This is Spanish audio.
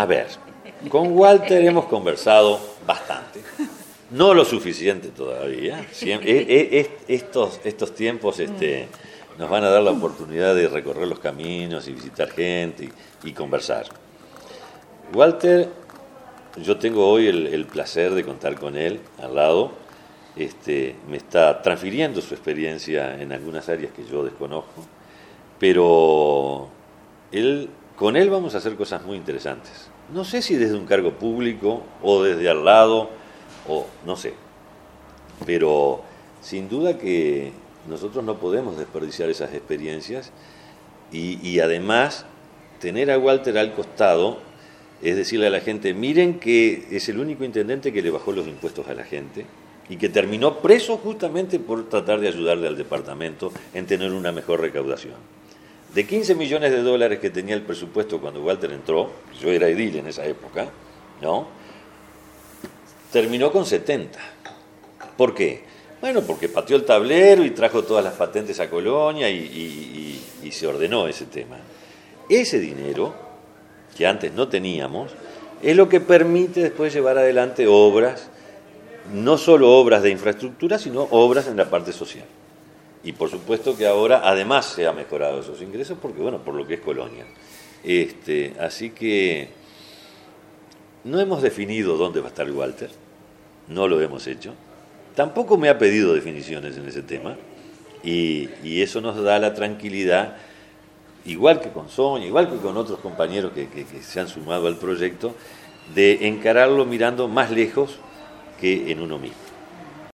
A ver, con Walter hemos conversado bastante. No lo suficiente todavía. E- e- es- estos, estos tiempos este, nos van a dar la oportunidad de recorrer los caminos y visitar gente y, conversar. Walter, yo tengo hoy el, el placer de contar con él al lado. Este, me está transfiriendo su experiencia en algunas áreas que yo desconozco, pero él, con él vamos a hacer cosas muy interesantes. No sé si desde un cargo público o desde al lado, o no sé, pero sin duda que nosotros no podemos desperdiciar esas experiencias y, además tener a Walter al costado es decirle a la gente, miren que es el único intendente que le bajó los impuestos a la gente y que terminó preso justamente por tratar de ayudarle al departamento en tener una mejor recaudación. De 15 millones de dólares que tenía el presupuesto cuando Walter entró, yo era edil en esa época, ¿no? Terminó con 70. ¿Por qué? Bueno, porque pateó el tablero y trajo todas las patentes a Colonia y, y- se ordenó ese tema. Ese dinero, que antes no teníamos, es lo que permite después llevar adelante obras, no solo obras de infraestructura, sino obras en la parte social. Y por supuesto que ahora además se ha mejorado esos ingresos porque, bueno, por lo que es Colonia. Este, así que no hemos definido dónde va a estar Walter, no lo hemos hecho. Tampoco me ha pedido definiciones en ese tema y, y eso nos da la tranquilidad, igual que con Sonia, igual que con otros compañeros que, que- que se han sumado al proyecto, de encararlo mirando más lejos que en uno mismo.